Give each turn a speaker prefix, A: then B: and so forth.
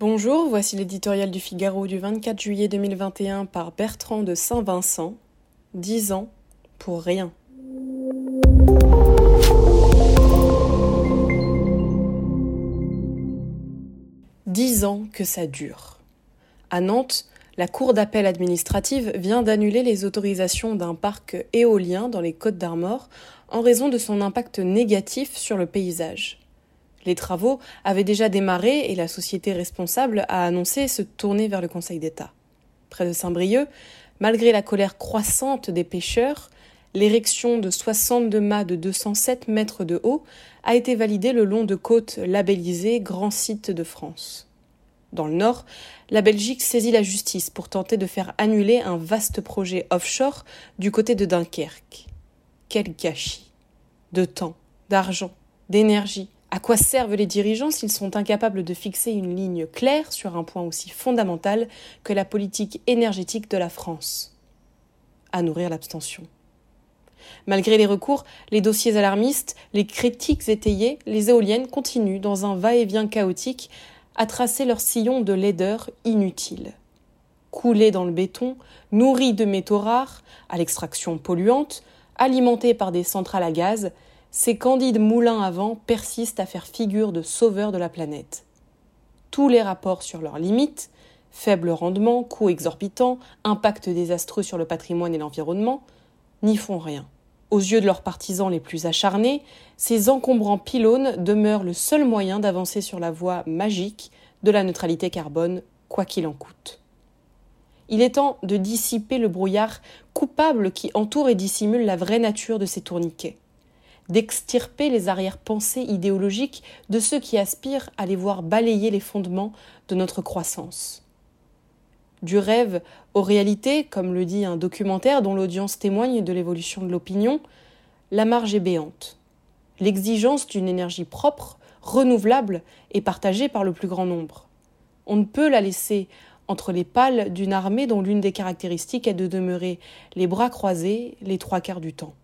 A: Bonjour, voici l'éditorial du Figaro du 24 juillet 2021 par Bertrand de Saint-Vincent. 10 ans pour rien. Dix ans que ça dure. À Nantes, la Cour d'appel administrative vient d'annuler les autorisations d'un parc éolien dans les Côtes d'Armor en raison de son impact négatif sur le paysage. Les travaux avaient déjà démarré et la société responsable a annoncé se tourner vers le Conseil d'État. Près de Saint-Brieuc, malgré la colère croissante des pêcheurs, l'érection de 62 mâts de 207 mètres de haut a été validée le long de côtes labellisées Grand Site de France. Dans le Nord, la Belgique saisit la justice pour tenter de faire annuler un vaste projet offshore du côté de Dunkerque. Quel gâchis De temps, d'argent, d'énergie. À quoi servent les dirigeants s'ils sont incapables de fixer une ligne claire sur un point aussi fondamental que la politique énergétique de la France? À nourrir l'abstention. Malgré les recours, les dossiers alarmistes, les critiques étayées, les éoliennes continuent dans un va-et-vient chaotique à tracer leur sillon de laideur inutile. Coulés dans le béton, nourris de métaux rares, à l'extraction polluante, alimentés par des centrales à gaz, ces candides moulins à vent persistent à faire figure de sauveurs de la planète. Tous les rapports sur leurs limites, faible rendement, coûts exorbitants, impact désastreux sur le patrimoine et l'environnement, n'y font rien. Aux yeux de leurs partisans les plus acharnés, ces encombrants pylônes demeurent le seul moyen d'avancer sur la voie magique de la neutralité carbone, quoi qu'il en coûte. Il est temps de dissiper le brouillard coupable qui entoure et dissimule la vraie nature de ces tourniquets, d'extirper les arrière-pensées idéologiques de ceux qui aspirent à les voir balayer les fondements de notre croissance. Du rêve aux réalités, comme le dit un documentaire dont l'audience témoigne de l'évolution de l'opinion, la marge est béante. L'exigence d'une énergie propre, renouvelable et partagée par le plus grand nombre. On ne peut la laisser entre les pales d'une armée dont l'une des caractéristiques est de demeurer les bras croisés les trois quarts du temps.